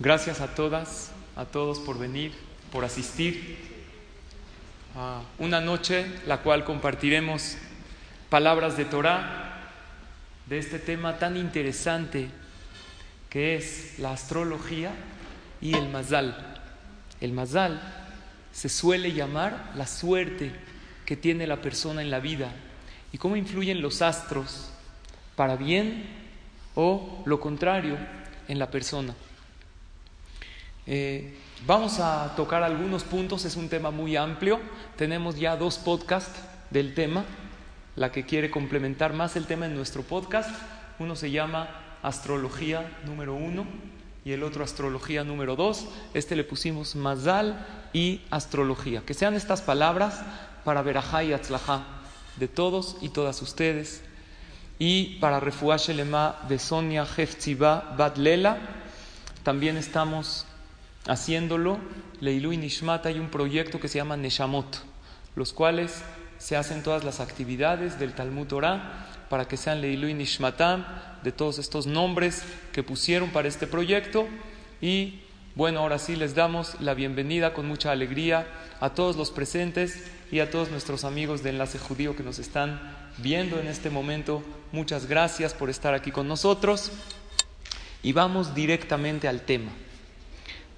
Gracias a todas, a todos por venir, por asistir a una noche la cual compartiremos palabras de Torah de este tema tan interesante que es la astrología y el mazal. El mazal se suele llamar la suerte que tiene la persona en la vida y cómo influyen los astros para bien o lo contrario en la persona. Eh, vamos a tocar algunos puntos, es un tema muy amplio. Tenemos ya dos podcasts del tema. La que quiere complementar más el tema en nuestro podcast, uno se llama Astrología número uno y el otro Astrología número dos. Este le pusimos Mazal y Astrología. Que sean estas palabras para Berajá y Atzlajá de todos y todas ustedes. Y para Refuash Lema de Sonia Hefziba Badlela, también estamos haciéndolo, Leilu y Nishmat, hay un proyecto que se llama Neshamot, los cuales se hacen todas las actividades del Talmud Torah para que sean Leilu y Nishmatam, de todos estos nombres que pusieron para este proyecto. Y bueno, ahora sí les damos la bienvenida con mucha alegría a todos los presentes y a todos nuestros amigos de Enlace Judío que nos están viendo en este momento. Muchas gracias por estar aquí con nosotros. Y vamos directamente al tema.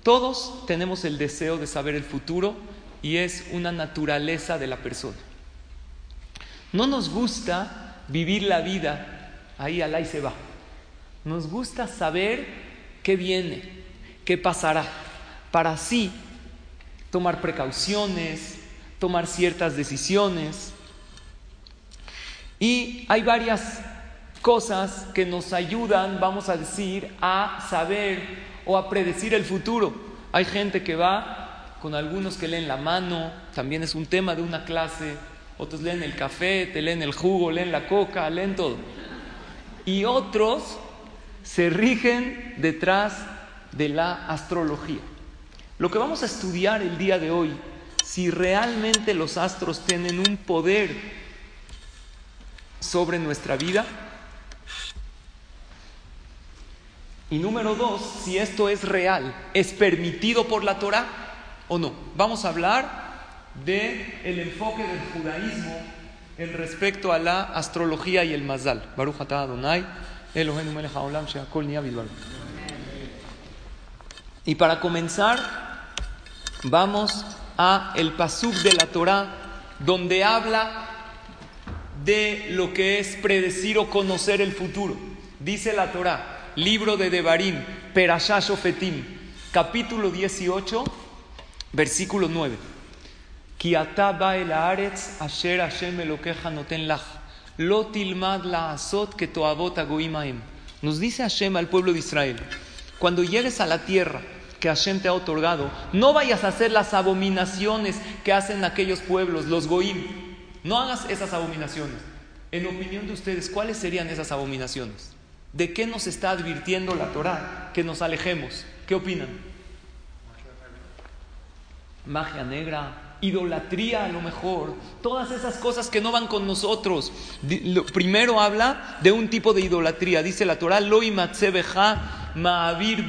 Todos tenemos el deseo de saber el futuro y es una naturaleza de la persona. No nos gusta vivir la vida ahí al y se va. Nos gusta saber qué viene, qué pasará, para así tomar precauciones, tomar ciertas decisiones. Y hay varias cosas que nos ayudan, vamos a decir, a saber o a predecir el futuro. Hay gente que va con algunos que leen la mano, también es un tema de una clase, otros leen el café, te leen el jugo, leen la coca, leen todo. Y otros se rigen detrás de la astrología. Lo que vamos a estudiar el día de hoy, si realmente los astros tienen un poder sobre nuestra vida, Y número dos, si esto es real, ¿es permitido por la Torah o no? Vamos a hablar del el enfoque del judaísmo en respecto a la astrología y el mazal. Baruch Adonai, Eloheinu melech haolam she'akol Y para comenzar, vamos a el pasuk de la Torah, donde habla de lo que es predecir o conocer el futuro. Dice la Torah, libro de Devarim, Perashash Fetim, capítulo 18, versículo 9. el asher Hashem noten lach, lo tilmad la azot que agoimaem. Nos dice Hashem al pueblo de Israel, cuando llegues a la tierra que Hashem te ha otorgado, no vayas a hacer las abominaciones que hacen aquellos pueblos, los goim. No hagas esas abominaciones. En opinión de ustedes, ¿cuáles serían esas abominaciones? ¿De qué nos está advirtiendo la Torah? Que nos alejemos. ¿Qué opinan? Magia negra, idolatría a lo mejor, todas esas cosas que no van con nosotros. Primero habla de un tipo de idolatría. Dice la Torah, ma'avir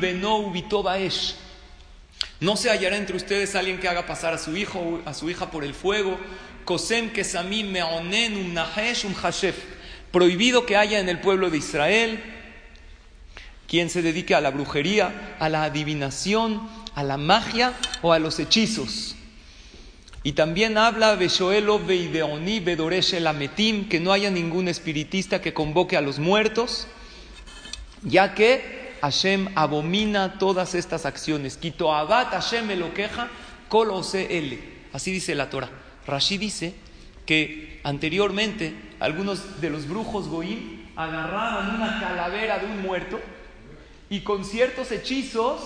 No se hallará entre ustedes alguien que haga pasar a su hijo o a su hija por el fuego. Kosem kesamim meonen un nahesh un hashef Prohibido que haya en el pueblo de Israel quien se dedique a la brujería, a la adivinación, a la magia o a los hechizos. Y también habla Beshoelo Bedoresh Ametim, que no haya ningún espiritista que convoque a los muertos, ya que Hashem abomina todas estas acciones. Quito Abad Hashem lo queja, L. Así dice la Torah. Rashi dice que anteriormente algunos de los brujos goim agarraban una calavera de un muerto y con ciertos hechizos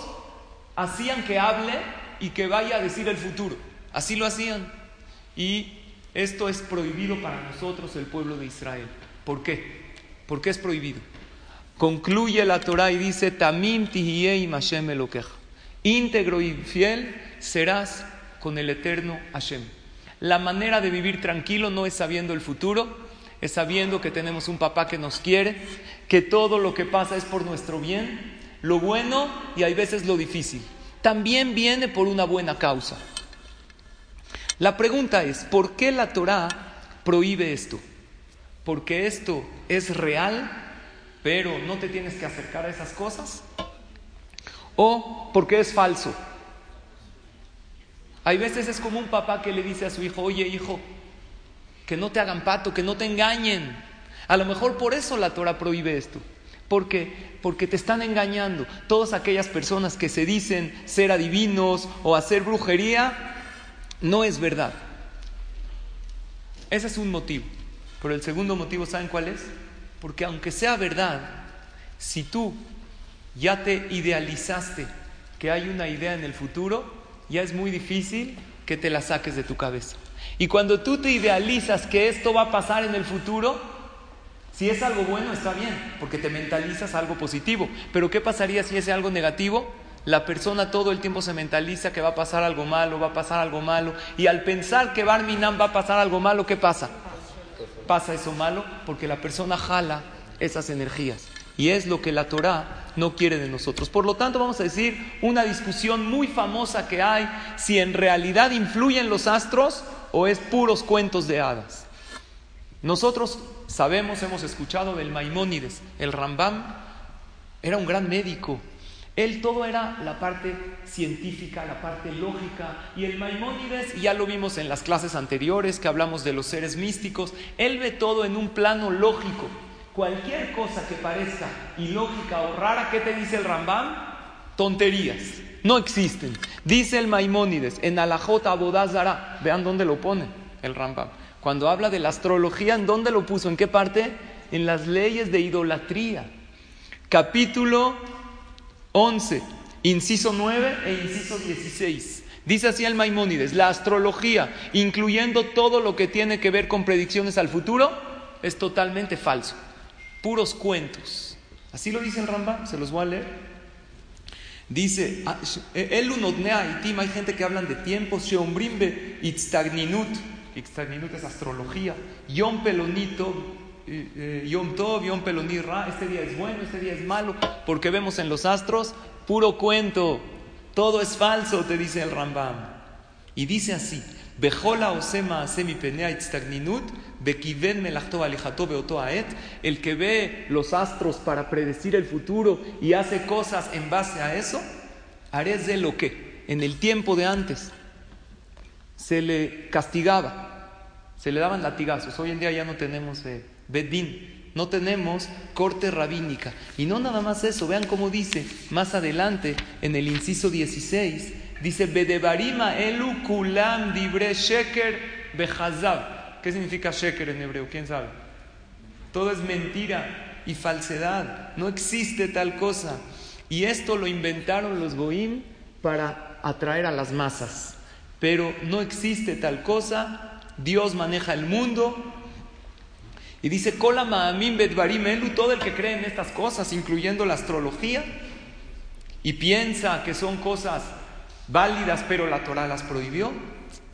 hacían que hable y que vaya a decir el futuro. Así lo hacían. Y esto es prohibido para nosotros, el pueblo de Israel. ¿Por qué? ¿Por qué es prohibido? Concluye la Torah y dice, Tamim tihiyei Hashem elokeja. Íntegro y fiel serás con el eterno Hashem. La manera de vivir tranquilo no es sabiendo el futuro, sabiendo que tenemos un papá que nos quiere, que todo lo que pasa es por nuestro bien. lo bueno y hay veces lo difícil. También viene por una buena causa. La pregunta es, ¿por qué la Torah prohíbe esto? Porque esto es real, pero no te tienes que acercar a esas cosas. ¿O porque es falso? Hay veces es como un papá que le dice a su hijo, oye hijo, que no te hagan pato, que no te engañen. A lo mejor por eso la Torah prohíbe esto. Porque, porque te están engañando. Todas aquellas personas que se dicen ser adivinos o hacer brujería, no es verdad. Ese es un motivo. Pero el segundo motivo, ¿saben cuál es? Porque aunque sea verdad, si tú ya te idealizaste que hay una idea en el futuro, ya es muy difícil que te la saques de tu cabeza. Y cuando tú te idealizas que esto va a pasar en el futuro, si es algo bueno está bien, porque te mentalizas algo positivo. Pero ¿qué pasaría si es algo negativo? La persona todo el tiempo se mentaliza que va a pasar algo malo, va a pasar algo malo. Y al pensar que Barminan va a pasar algo malo, ¿qué pasa? Pasa eso malo porque la persona jala esas energías. Y es lo que la Torah no quiere de nosotros. Por lo tanto, vamos a decir una discusión muy famosa que hay si en realidad influyen los astros o es puros cuentos de hadas. Nosotros sabemos, hemos escuchado del Maimónides, el Rambam era un gran médico. Él todo era la parte científica, la parte lógica. Y el Maimónides, ya lo vimos en las clases anteriores que hablamos de los seres místicos, él ve todo en un plano lógico. Cualquier cosa que parezca ilógica o rara, ¿qué te dice el Rambam? Tonterías. No existen. Dice el Maimónides en Alajota Abodazara. Vean dónde lo pone el Rambam. Cuando habla de la astrología, ¿en dónde lo puso? ¿En qué parte? En las leyes de idolatría. Capítulo 11, inciso 9 e inciso 16. Dice así el Maimónides, la astrología, incluyendo todo lo que tiene que ver con predicciones al futuro, es totalmente falso puros cuentos. Así lo dice el Rambam, se los voy a leer. Dice, ah, el unodnea itim, hay gente que hablan de tiempos, sheombrimbe itztagninut, itztagninut es astrología, yom pelonito, eh, eh, yom tov, yom este día es bueno, este día es malo, porque vemos en los astros puro cuento, todo es falso, te dice el Rambam. Y dice así, El que ve los astros para predecir el futuro y hace cosas en base a eso, haré de lo que en el tiempo de antes se le castigaba, se le daban latigazos. Hoy en día ya no tenemos eh, bedín, no tenemos corte rabínica. Y no nada más eso, vean cómo dice más adelante en el inciso 16, dice, Bedebarima elu kulam dibre sheker behazab. ¿Qué significa sheker en hebreo? ¿Quién sabe? Todo es mentira y falsedad. No existe tal cosa. Y esto lo inventaron los goim para atraer a las masas. Pero no existe tal cosa. Dios maneja el mundo. Y dice, Elu, todo el que cree en estas cosas, incluyendo la astrología, y piensa que son cosas válidas, pero la Torah las prohibió,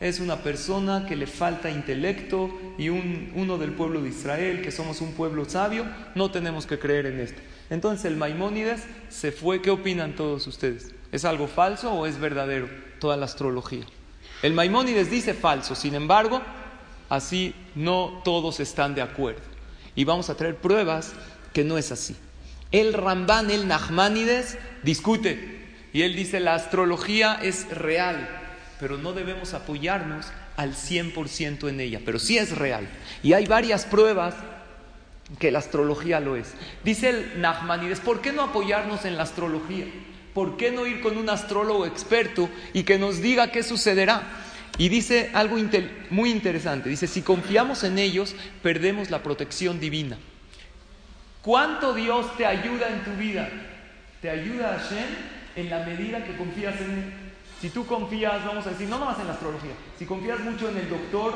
es una persona que le falta intelecto y uno del pueblo de Israel, que somos un pueblo sabio, no tenemos que creer en esto. Entonces el Maimónides se fue. ¿Qué opinan todos ustedes? ¿Es algo falso o es verdadero toda la astrología? El Maimónides dice falso, sin embargo, así no todos están de acuerdo. Y vamos a traer pruebas que no es así. El Ramban, el Nachmanides, discute y él dice la astrología es real pero no debemos apoyarnos al 100% en ella, pero sí es real. Y hay varias pruebas que la astrología lo es. Dice el Nachmanides, ¿por qué no apoyarnos en la astrología? ¿Por qué no ir con un astrólogo experto y que nos diga qué sucederá? Y dice algo muy interesante, dice, si confiamos en ellos, perdemos la protección divina. ¿Cuánto Dios te ayuda en tu vida? Te ayuda Hashem en la medida que confías en. Si tú confías, vamos a decir, no nomás en la astrología, si confías mucho en el doctor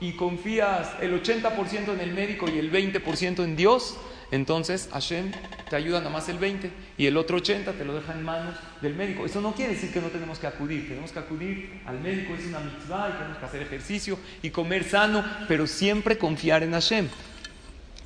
y confías el 80% en el médico y el 20% en Dios, entonces Hashem te ayuda nada más el 20 y el otro 80 te lo deja en manos del médico. Eso no quiere decir que no tenemos que acudir, tenemos que acudir al médico, es una mitzvah y tenemos que hacer ejercicio y comer sano, pero siempre confiar en Hashem.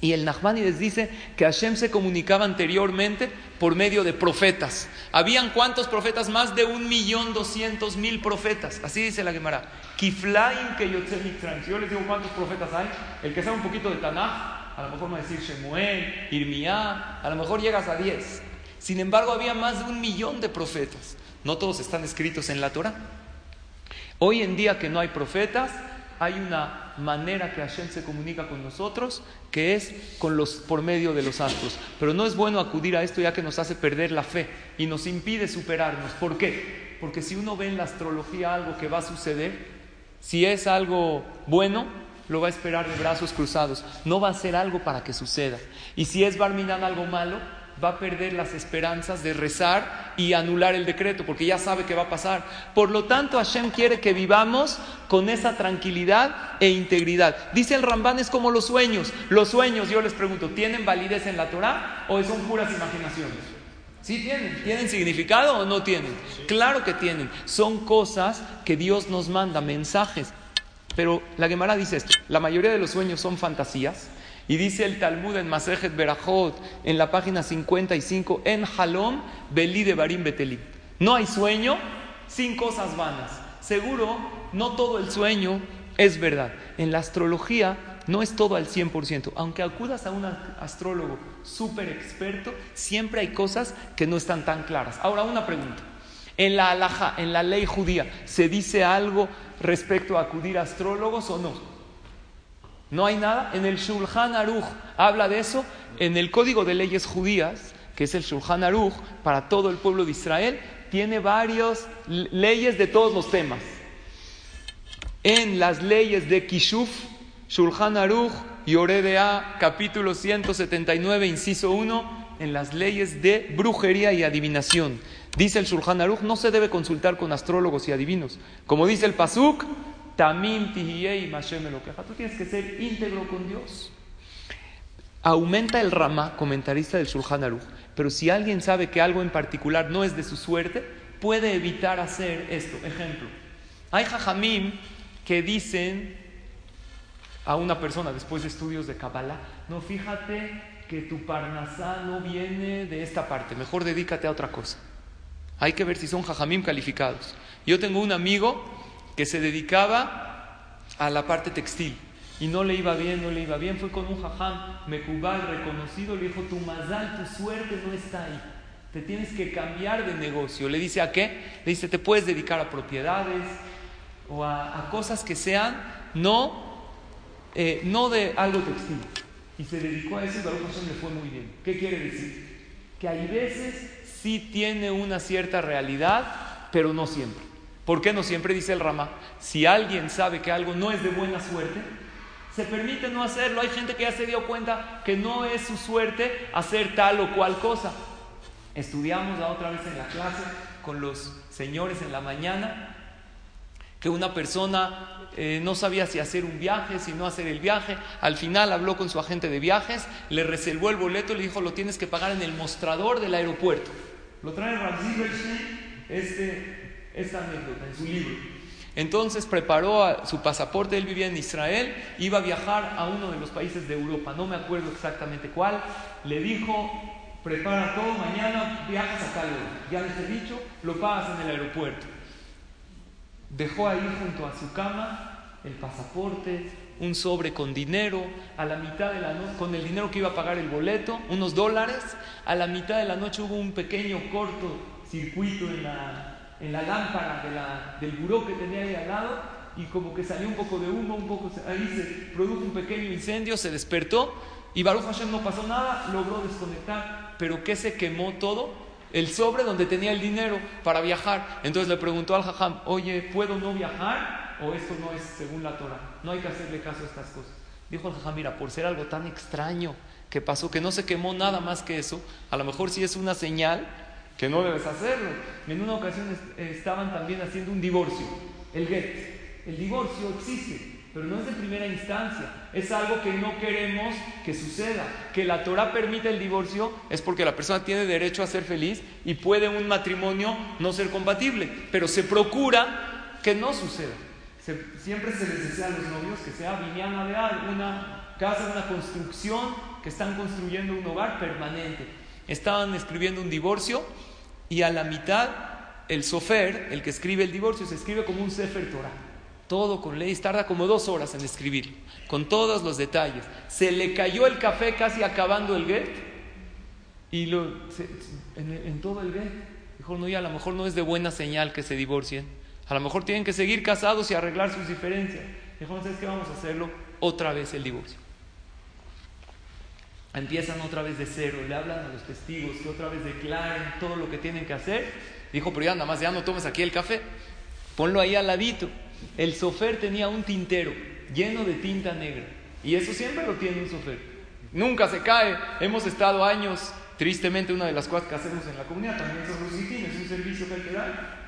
Y el Nachmanides dice que Hashem se comunicaba anteriormente por medio de profetas. Habían cuántos profetas? Más de un millón doscientos mil profetas. Así dice la Gemara. Kiflaim que Yo les digo cuántos profetas hay. El que sabe un poquito de Tanaj, a lo mejor me va a decir Shemuel, Irmiá, a lo mejor llegas a diez. Sin embargo, había más de un millón de profetas. No todos están escritos en la Torah. Hoy en día que no hay profetas, hay una manera que Hashem se comunica con nosotros, que es por medio de los astros. Pero no es bueno acudir a esto ya que nos hace perder la fe y nos impide superarnos. ¿Por qué? Porque si uno ve en la astrología algo que va a suceder, si es algo bueno, lo va a esperar de brazos cruzados. No va a ser algo para que suceda. Y si es Barminan algo malo, va a perder las esperanzas de rezar y anular el decreto, porque ya sabe que va a pasar. Por lo tanto, Hashem quiere que vivamos con esa tranquilidad e integridad. Dice el Rambán, es como los sueños. Los sueños, yo les pregunto, ¿tienen validez en la Torah o son puras imaginaciones? ¿Sí tienen? ¿Tienen significado o no tienen? Claro que tienen. Son cosas que Dios nos manda, mensajes. Pero la Gemara dice esto, la mayoría de los sueños son fantasías y dice el Talmud en Masejet Berajot, en la página 55, en Halom, Belí de Barim Betelim. No hay sueño sin cosas vanas. Seguro, no todo el sueño es verdad. En la astrología no es todo al 100%. Aunque acudas a un astrólogo súper experto, siempre hay cosas que no están tan claras. Ahora, una pregunta. En la alhaja, en la ley judía, ¿se dice algo respecto a acudir a astrólogos o no? No hay nada. En el Shulchan Aruch habla de eso. En el Código de Leyes Judías, que es el Shulchan Aruch para todo el pueblo de Israel, tiene varias leyes de todos los temas. En las leyes de Kishuf, Shulchan Aruch, Yoredea, capítulo 179, inciso 1, en las leyes de brujería y adivinación. Dice el Shulchan Aruch, no se debe consultar con astrólogos y adivinos. Como dice el Pasuk, Tamim y lo queja. Tú tienes que ser íntegro con Dios. Aumenta el rama, comentarista del Shulchan Aruch, pero si alguien sabe que algo en particular no es de su suerte, puede evitar hacer esto. Ejemplo, hay jajamim que dicen a una persona después de estudios de Kabbalah, no fíjate que tu parnasá no viene de esta parte, mejor dedícate a otra cosa. Hay que ver si son jajamim calificados. Yo tengo un amigo que se dedicaba a la parte textil y no le iba bien, no le iba bien, fue con un jajam mecubal reconocido, le dijo, tu mazal, tu suerte no está ahí, te tienes que cambiar de negocio. Le dice, ¿a qué? Le dice, te puedes dedicar a propiedades o a, cosas que sean no, eh, no de algo textil. Y se dedicó a eso y Baruch Hashem le fue muy bien. ¿Qué quiere decir? Que hay veces sí tiene una cierta realidad, pero no siempre. ¿Por qué no siempre dice el Rama? Si alguien sabe que algo no es de buena suerte, se permite no hacerlo. Hay gente que ya se dio cuenta que no es su suerte hacer tal o cual cosa. Estudiamos la otra vez en la clase con los señores en la mañana que una persona eh, no sabía si hacer un viaje, si no hacer el viaje. Al final habló con su agente de viajes, le reservó el boleto y le dijo lo tienes que pagar en el mostrador del aeropuerto. Lo trae Ramsey este esta anécdota en su libro. Entonces preparó su pasaporte, él vivía en Israel, iba a viajar a uno de los países de Europa, no me acuerdo exactamente cuál, le dijo, prepara todo, mañana viajas a tal Ya les he dicho, lo pagas en el aeropuerto. Dejó ahí junto a su cama el pasaporte, un sobre con dinero, a la mitad de la noche, con el dinero que iba a pagar el boleto, unos dólares, a la mitad de la noche hubo un pequeño corto circuito en la, en la lámpara del buró que tenía ahí al lado y como que salió un poco de humo, un poco, ahí se produjo un pequeño incendio, se despertó y Baruch Hashem no pasó nada, logró desconectar, pero ¿qué se quemó todo? El sobre donde tenía el dinero para viajar. Entonces le preguntó al Jajam, oye, ¿puedo no viajar? ¿O esto no es según la Torah? No hay que hacerle caso a estas cosas. Dijo el Jajam, mira, por ser algo tan extraño que pasó, que no se quemó nada más que eso, a lo mejor sí es una señal que no debes hacerlo. En una ocasión estaban también haciendo un divorcio, el get. El divorcio existe, pero no es de primera instancia. Es algo que no queremos que suceda. Que la Torah permita el divorcio es porque la persona tiene derecho a ser feliz y puede un matrimonio no ser compatible, pero se procura que no suceda. siempre se les desea a los novios que sea viñana de una casa, una construcción, que están construyendo un hogar permanente. Estaban escribiendo un divorcio y a la mitad el sofer, el que escribe el divorcio, se escribe como un Sefer Torah. Todo con leyes, tarda como dos horas en escribir, con todos los detalles. Se le cayó el café casi acabando el get y lo, en, todo el get dijo, no, y a lo mejor no es de buena señal que se divorcien. A lo mejor tienen que seguir casados y arreglar sus diferencias. Dijo, ¿sabes qué? Vamos a hacerlo otra vez el divorcio. Empiezan otra vez de cero, le hablan a los testigos que otra vez declaren todo lo que tienen que hacer. Dijo, pero ya nada más, ya no tomes aquí el café, ponlo ahí al ladito. El sofer tenía un tintero lleno de tinta negra. Y eso siempre lo tiene un sofer. Nunca se cae. Hemos estado años, tristemente, una de las cosas que hacemos en la comunidad también son los es un servicio que hay que dar.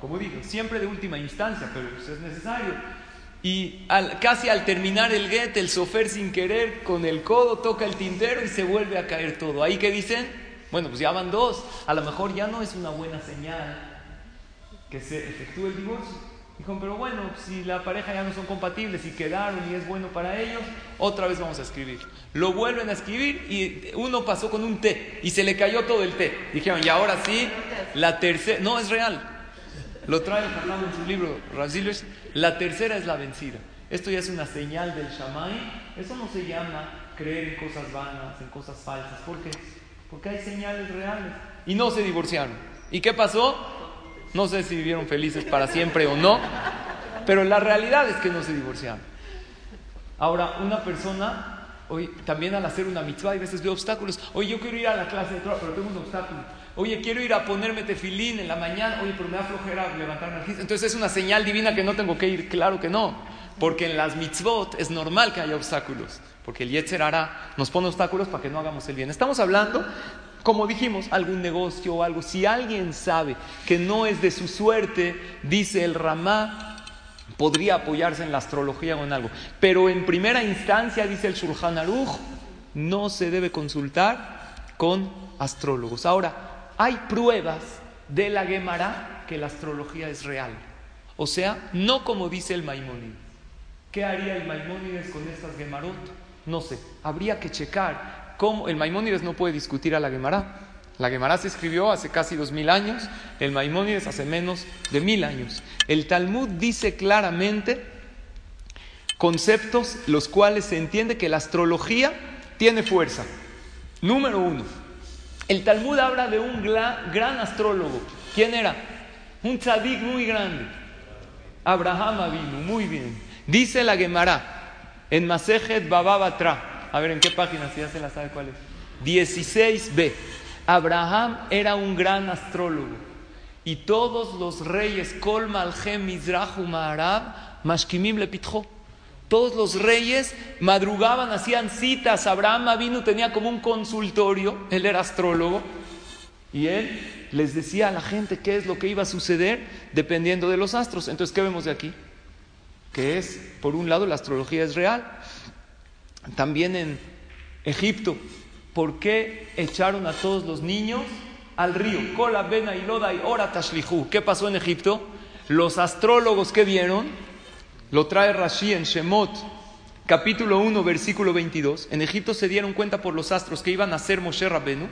Como digo, siempre de última instancia, pero pues es necesario. Y casi al terminar el get, el sofer sin querer, con el codo toca el tintero y se vuelve a caer todo. ¿Ahí qué dicen? Bueno, pues ya van dos. A lo mejor ya no es una buena señal que se efectúe el divorcio. Dijo, pero bueno, si la pareja ya no son compatibles y quedaron y es bueno para ellos, otra vez vamos a escribir. Lo vuelven a escribir y uno pasó con un té y se le cayó todo el té. Dijeron, y ahora sí, la tercera, no es real. Lo trae Fernando en su libro, Raziles, la tercera es la vencida. Esto ya es una señal del Shamay. Eso no se llama creer en cosas vanas, en cosas falsas. ¿Por qué? Porque hay señales reales. Y no se divorciaron. ¿Y qué pasó? No sé si vivieron felices para siempre o no, pero la realidad es que no se divorciaron. Ahora, una persona, hoy, también al hacer una mitzvah, hay veces ve obstáculos. Oye, yo quiero ir a la clase de Torah, pero tengo un obstáculo. Oye, quiero ir a ponerme tefilín en la mañana. Oye, pero me da flojera levantarme aquí. Entonces es una señal divina que no tengo que ir. Claro que no. Porque en las mitzvot es normal que haya obstáculos. Porque el Yetzer hará nos pone obstáculos para que no hagamos el bien. Estamos hablando como dijimos, algún negocio o algo. Si alguien sabe que no es de su suerte, dice el Ramá, podría apoyarse en la astrología o en algo. Pero en primera instancia, dice el Shulchan Aruch, no se debe consultar con astrólogos. Ahora, hay pruebas de la Gemara que la astrología es real. O sea, no como dice el Maimónides. ¿Qué haría el Maimónides con estas Gemarot? No sé, habría que checar ¿Cómo? El Maimónides no puede discutir a la Gemara. La Gemara se escribió hace casi dos mil años, el Maimónides hace menos de mil años. El Talmud dice claramente conceptos los cuales se entiende que la astrología tiene fuerza. Número uno, el Talmud habla de un gran astrólogo. ¿Quién era? Un tzadik muy grande. Abraham vino, muy bien. Dice la Gemara en Masejet Bababatra a ver, ¿en qué página? Si ya se la sabe cuál es. 16b. Abraham era un gran astrólogo. Y todos los reyes, Kol Malchem Mizrahu Maharab, Mashkimim le Todos los reyes madrugaban, hacían citas. Abraham vino, tenía como un consultorio, él era astrólogo, y él les decía a la gente qué es lo que iba a suceder dependiendo de los astros. Entonces, ¿qué vemos de aquí? Que es, por un lado, la astrología es real, también en Egipto, ¿por qué echaron a todos los niños al río? Kola, Bena y Loda y Ora Tashlihu. ¿Qué pasó en Egipto? Los astrólogos que vieron, lo trae Rashi en Shemot, capítulo 1, versículo 22. En Egipto se dieron cuenta por los astros que iban a ser Moshe Rabbenu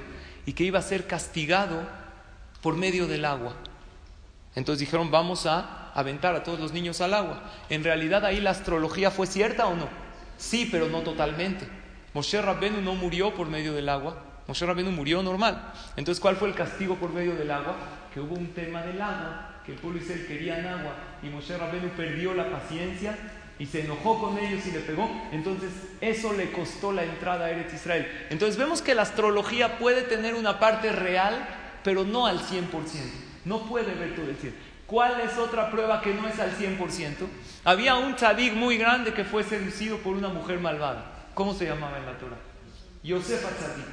y que iba a ser castigado por medio del agua. Entonces dijeron, vamos a aventar a todos los niños al agua. En realidad ahí la astrología fue cierta o no? Sí, pero no totalmente. Moshe Rabbenu no murió por medio del agua. Moshe Rabbenu murió normal. Entonces, ¿cuál fue el castigo por medio del agua? Que hubo un tema del agua, que el pueblo Israel querían agua y Moshe Rabbenu perdió la paciencia y se enojó con ellos y le pegó. Entonces, eso le costó la entrada a Eretz Israel. Entonces, vemos que la astrología puede tener una parte real, pero no al 100%. No puede ver todo el cielo. ¿Cuál es otra prueba que no es al 100%? Había un tzadik muy grande que fue seducido por una mujer malvada. ¿Cómo se llamaba en la Torah? Yosefa tzadik.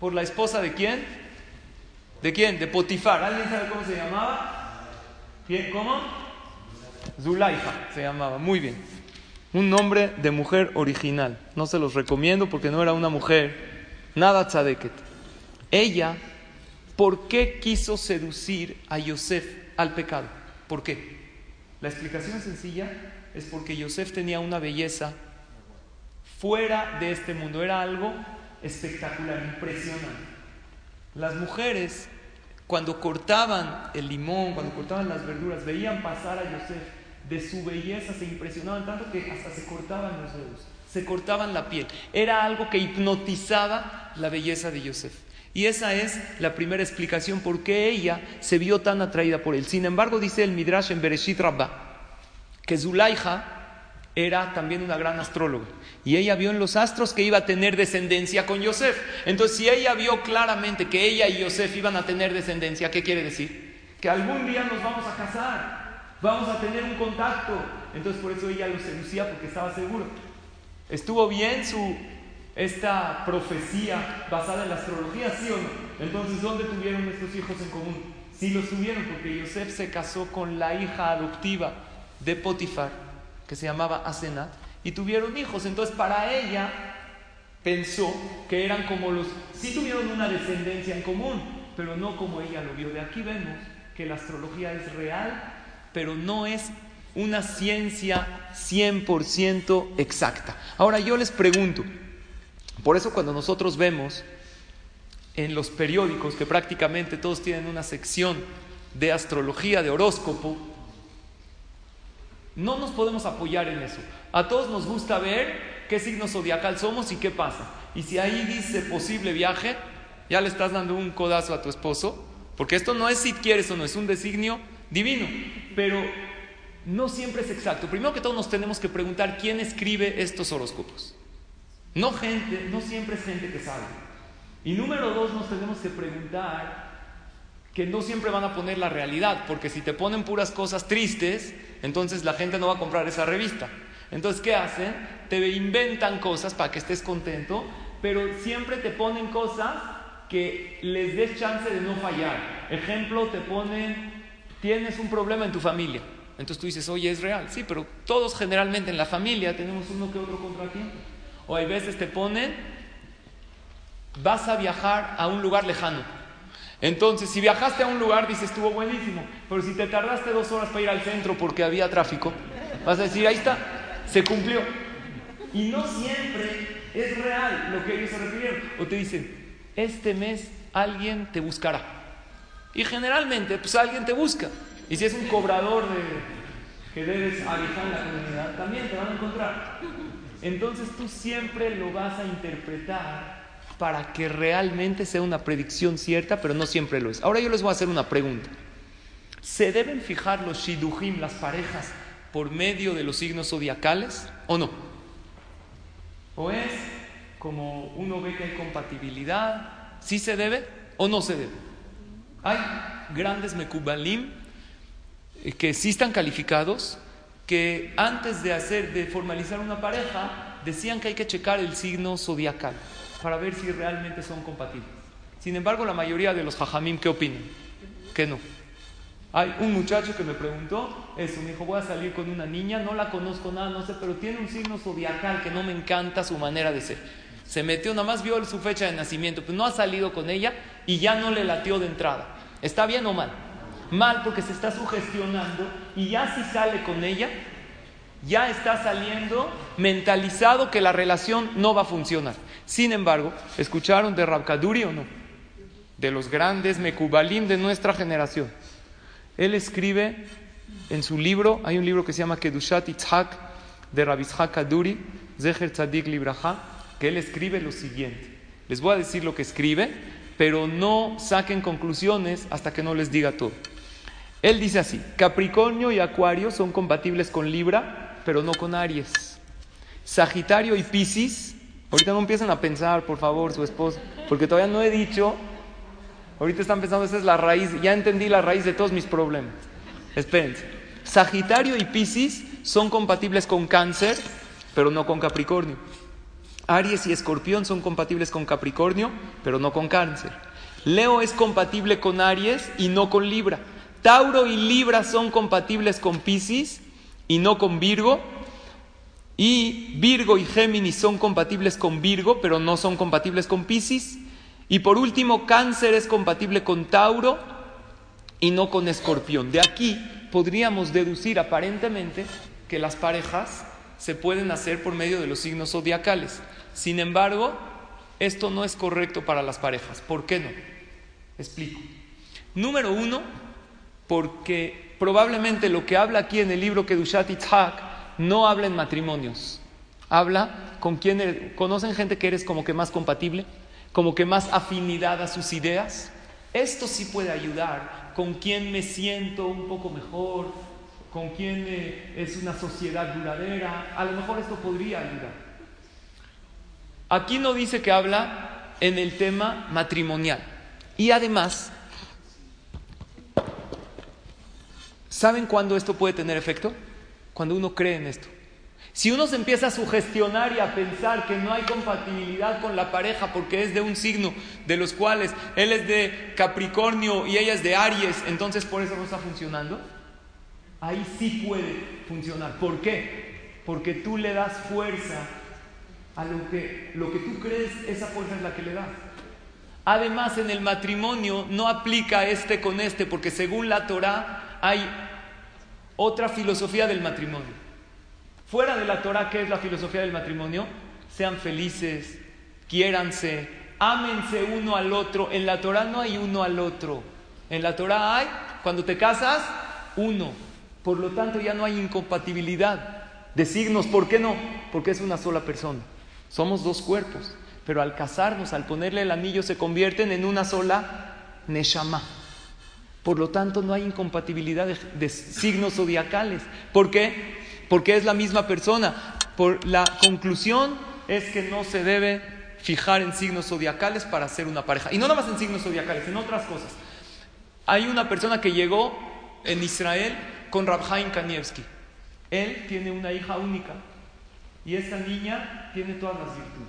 ¿Por la esposa de quién? ¿De quién? De Potifar. ¿Alguien sabe cómo se llamaba? ¿Quién? ¿Cómo? Zulaifa se llamaba. Muy bien. Un nombre de mujer original. No se los recomiendo porque no era una mujer nada tzadeket. Ella, ¿por qué quiso seducir a Yosef al pecado. ¿Por qué? La explicación sencilla es porque Yosef tenía una belleza fuera de este mundo. Era algo espectacular, impresionante. Las mujeres, cuando cortaban el limón, cuando cortaban las verduras, veían pasar a Yosef, de su belleza se impresionaban tanto que hasta se cortaban los dedos, se cortaban la piel. Era algo que hipnotizaba la belleza de Yosef. Y esa es la primera explicación por qué ella se vio tan atraída por él. Sin embargo, dice el Midrash en Bereshit Rabbah, que Zulaija era también una gran astróloga. Y ella vio en los astros que iba a tener descendencia con Yosef. Entonces, si ella vio claramente que ella y Yosef iban a tener descendencia, ¿qué quiere decir? Que algún día nos vamos a casar, vamos a tener un contacto. Entonces, por eso ella lo seducía porque estaba seguro. ¿Estuvo bien su esta profecía basada en la astrología, sí o no? Entonces, ¿dónde tuvieron estos hijos en común? Sí los tuvieron porque Yosef se casó con la hija adoptiva de Potifar, que se llamaba Asenat, y tuvieron hijos. Entonces, para ella pensó que eran como los... Sí tuvieron una descendencia en común, pero no como ella lo vio. De aquí vemos que la astrología es real, pero no es una ciencia 100% exacta. Ahora yo les pregunto, por eso cuando nosotros vemos en los periódicos que prácticamente todos tienen una sección de astrología, de horóscopo, no nos podemos apoyar en eso. A todos nos gusta ver qué signo zodiacal somos y qué pasa. Y si ahí dice posible viaje, ya le estás dando un codazo a tu esposo, porque esto no es si quieres o no, es un designio divino. Pero no siempre es exacto. Primero que todo nos tenemos que preguntar quién escribe estos horóscopos. No gente, no siempre es gente que sabe. Y número dos, nos tenemos que preguntar que no siempre van a poner la realidad, porque si te ponen puras cosas tristes, entonces la gente no va a comprar esa revista. Entonces, ¿qué hacen? Te inventan cosas para que estés contento, pero siempre te ponen cosas que les des chance de no fallar. Ejemplo, te ponen, tienes un problema en tu familia. Entonces tú dices, oye, es real. Sí, pero todos generalmente en la familia tenemos uno que otro contratiempo. O hay veces te ponen, vas a viajar a un lugar lejano. Entonces, si viajaste a un lugar, dices, estuvo buenísimo. Pero si te tardaste dos horas para ir al centro porque había tráfico, vas a decir, ahí está, se cumplió. Y no siempre es real lo que ellos se refirieron. O te dicen, este mes alguien te buscará. Y generalmente, pues alguien te busca. Y si es un cobrador que debes alejar la comunidad, también te van a encontrar. Entonces tú siempre lo vas a interpretar para que realmente sea una predicción cierta, pero no siempre lo es. Ahora yo les voy a hacer una pregunta. ¿Se deben fijar los shidujim, las parejas, por medio de los signos zodiacales o no? ¿O es como uno ve que hay compatibilidad? ¿Sí se debe o no se debe? Hay grandes mekubalim eh, que sí están calificados, que antes de hacer, de formalizar una pareja, decían que hay que checar el signo zodiacal para ver si realmente son compatibles. Sin embargo, la mayoría de los jajamim, ¿qué opinan? Que no. Hay un muchacho que me preguntó eso, me dijo, voy a salir con una niña, no la conozco nada, no sé, pero tiene un signo zodiacal que no me encanta su manera de ser. Se metió, nada más vio su fecha de nacimiento, pues no ha salido con ella y ya no le latió de entrada. ¿Está bien o mal? Mal porque se está sugestionando y ya si sale con ella, ya está saliendo mentalizado que la relación no va a funcionar. Sin embargo, ¿escucharon de Rabkaduri o no? De los grandes Mekubalim de nuestra generación. Él escribe en su libro, hay un libro que se llama Kedushat Itzhak de Rabishak Kaduri, Zeher Tzadik Libraha, que él escribe lo siguiente. Les voy a decir lo que escribe, pero no saquen conclusiones hasta que no les diga todo. Él dice así, Capricornio y Acuario son compatibles con Libra, pero no con Aries. Sagitario y Piscis Ahorita no empiecen a pensar, por favor, su esposo, porque todavía no he dicho. Ahorita están pensando, esa es la raíz, ya entendí la raíz de todos mis problemas. Espérense. Sagitario y Piscis son compatibles con Cáncer, pero no con Capricornio. Aries y Escorpión son compatibles con Capricornio, pero no con Cáncer. Leo es compatible con Aries y no con Libra. Tauro y Libra son compatibles con Piscis y no con Virgo. Y Virgo y Géminis son compatibles con Virgo, pero no son compatibles con Piscis. Y por último, Cáncer es compatible con Tauro y no con Escorpión. De aquí podríamos deducir aparentemente que las parejas se pueden hacer por medio de los signos zodiacales. Sin embargo, esto no es correcto para las parejas. ¿Por qué no? Explico. Número uno, porque probablemente lo que habla aquí en el libro Kedushat Itzhak no habla en matrimonios. Habla con quien conocen gente que eres como que más compatible, como que más afinidad a sus ideas. Esto sí puede ayudar con quien me siento un poco mejor, con quien es una sociedad duradera. A lo mejor esto podría ayudar. Aquí no dice que habla en el tema matrimonial. Y además, ¿saben cuándo esto puede tener efecto? Cuando uno cree en esto. Si uno se empieza a sugestionar y a pensar que no hay compatibilidad con la pareja porque es de un signo de los cuales él es de Capricornio y ella es de Aries, entonces por eso no está funcionando, ahí sí puede funcionar. ¿Por qué? Porque tú le das fuerza a lo que, lo que tú crees, esa fuerza es la que le das. Además, en el matrimonio no aplica este con este, porque según la Torah hay otra filosofía del matrimonio. Fuera de la Torah, ¿qué es la filosofía del matrimonio? Sean felices, quiéranse, ámense uno al otro. En la Torah no hay uno al otro. En la Torah hay, cuando te casas, uno. Por lo tanto, ya no hay incompatibilidad de signos. ¿Por qué no? Porque es una sola persona. Somos dos cuerpos. Pero al casarnos, al ponerle el anillo, se convierten en una sola neshama. Por lo tanto, no hay incompatibilidad de, signos zodiacales. ¿Por qué? porque es la misma persona. Por la conclusión es que no se debe fijar en signos zodiacales para ser una pareja. Y no nada más en signos zodiacales, en otras cosas. Hay una persona que llegó en Israel con Rabhaim Kanievski. Él tiene una hija única y esta niña tiene todas las virtudes.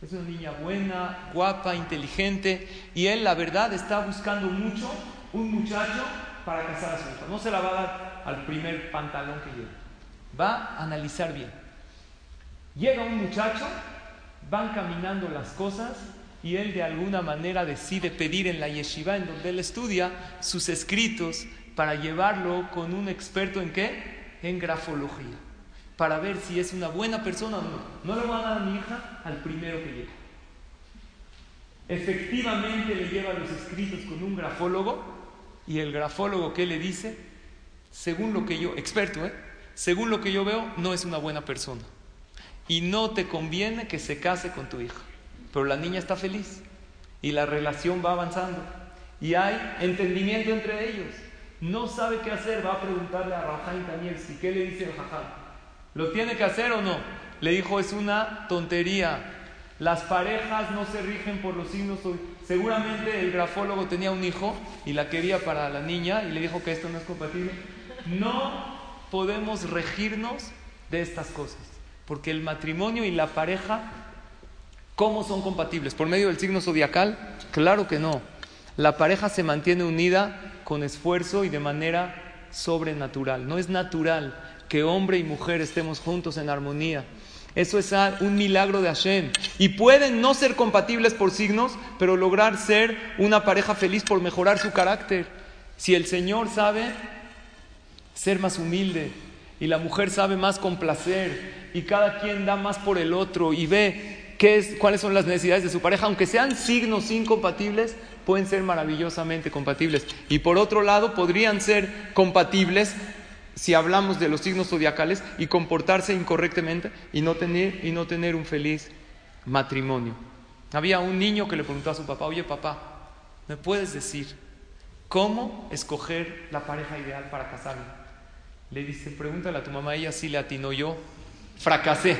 Es una niña buena, guapa, inteligente y él la verdad está buscando mucho un muchacho para casar a su hija. No se la va a dar al primer pantalón que lleva va a analizar bien. Llega un muchacho, van caminando las cosas y él de alguna manera decide pedir en la yeshiva en donde él estudia sus escritos para llevarlo con un experto en qué? En grafología, para ver si es una buena persona o no. No le voy a dar a mi hija al primero que llega. Efectivamente le lleva los escritos con un grafólogo y el grafólogo ¿qué le dice? Según lo que yo, experto, ¿eh? según lo que yo veo, no es una buena persona. Y no te conviene que se case con tu hija. Pero la niña está feliz y la relación va avanzando. Y hay entendimiento entre ellos. No sabe qué hacer, va a preguntarle a Rafael Daniel si qué le dice el jajá. ¿Lo tiene que hacer o no? Le dijo, es una tontería. Las parejas no se rigen por los signos. Seguramente el grafólogo tenía un hijo y la quería para la niña y le dijo que esto no es compatible. No podemos regirnos de estas cosas. Porque el matrimonio y la pareja, ¿cómo son compatibles? ¿Por medio del signo zodiacal? Claro que no. La pareja se mantiene unida con esfuerzo y de manera sobrenatural. No es natural que hombre y mujer estemos juntos en armonía. Eso es un milagro de Hashem. Y pueden no ser compatibles por signos, pero lograr ser una pareja feliz por mejorar su carácter. Si el Señor sabe ser más humilde y la mujer sabe más complacer y cada quien da más por el otro y ve qué es, cuáles son las necesidades de su pareja, aunque sean signos incompatibles, pueden ser maravillosamente compatibles. Y por otro lado, podrían ser compatibles si hablamos de los signos zodiacales y comportarse incorrectamente y no tener, y no tener un feliz matrimonio. Había un niño que le preguntó a su papá, oye papá, ¿me puedes decir cómo escoger la pareja ideal para casarme? Le dice, pregúntale a tu mamá, ella sí le atinó yo. Fracasé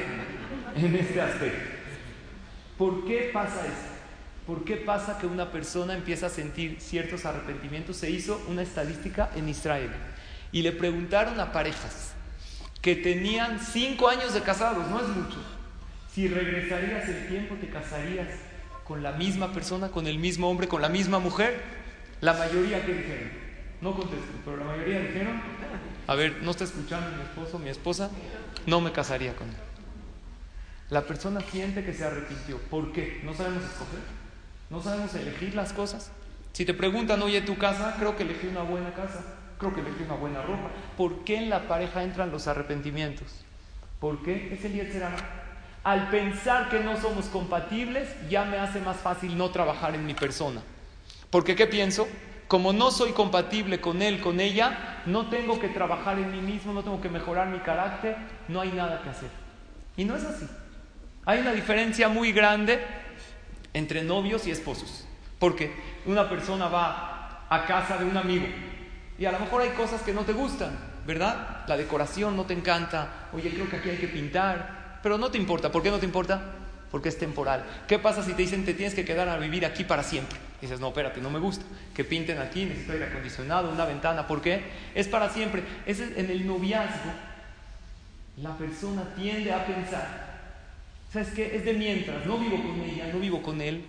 en este aspecto. ¿Por qué pasa esto? ¿Por qué pasa que una persona empieza a sentir ciertos arrepentimientos? Se hizo una estadística en Israel y le preguntaron a parejas que tenían cinco años de casados, no es mucho. Si regresarías el tiempo, te casarías con la misma persona, con el mismo hombre, con la misma mujer. La mayoría que dijeron, no contestó, pero la mayoría dijeron, a ver, no está escuchando mi esposo, mi esposa, no me casaría con él. La persona siente que se arrepintió. ¿Por qué? No sabemos escoger. No sabemos elegir las cosas. Si te preguntan, oye, tu casa, creo que elegí una buena casa, creo que elegí una buena ropa. ¿Por qué en la pareja entran los arrepentimientos? ¿Por qué? Es el Yetzerara. Al pensar que no somos compatibles, ya me hace más fácil no trabajar en mi persona. Porque ¿qué pienso? Como no soy compatible con él, con ella, no tengo que trabajar en mí mismo, no tengo que mejorar mi carácter, no hay nada que hacer. Y no es así. Hay una diferencia muy grande entre novios y esposos. Porque una persona va a casa de un amigo y a lo mejor hay cosas que no te gustan, ¿verdad? La decoración no te encanta, oye, creo que aquí hay que pintar, pero no te importa. ¿Por qué no te importa? Porque es temporal. ¿Qué pasa si te dicen te tienes que quedar a vivir aquí para siempre? dices, no, espérate, no me gusta. Que pinten aquí, necesito aire acondicionado, una ventana. ¿Por qué? Es para siempre. Es en el noviazgo. La persona tiende a pensar, ¿sabes qué? Es de mientras, no vivo con ella, no vivo con él.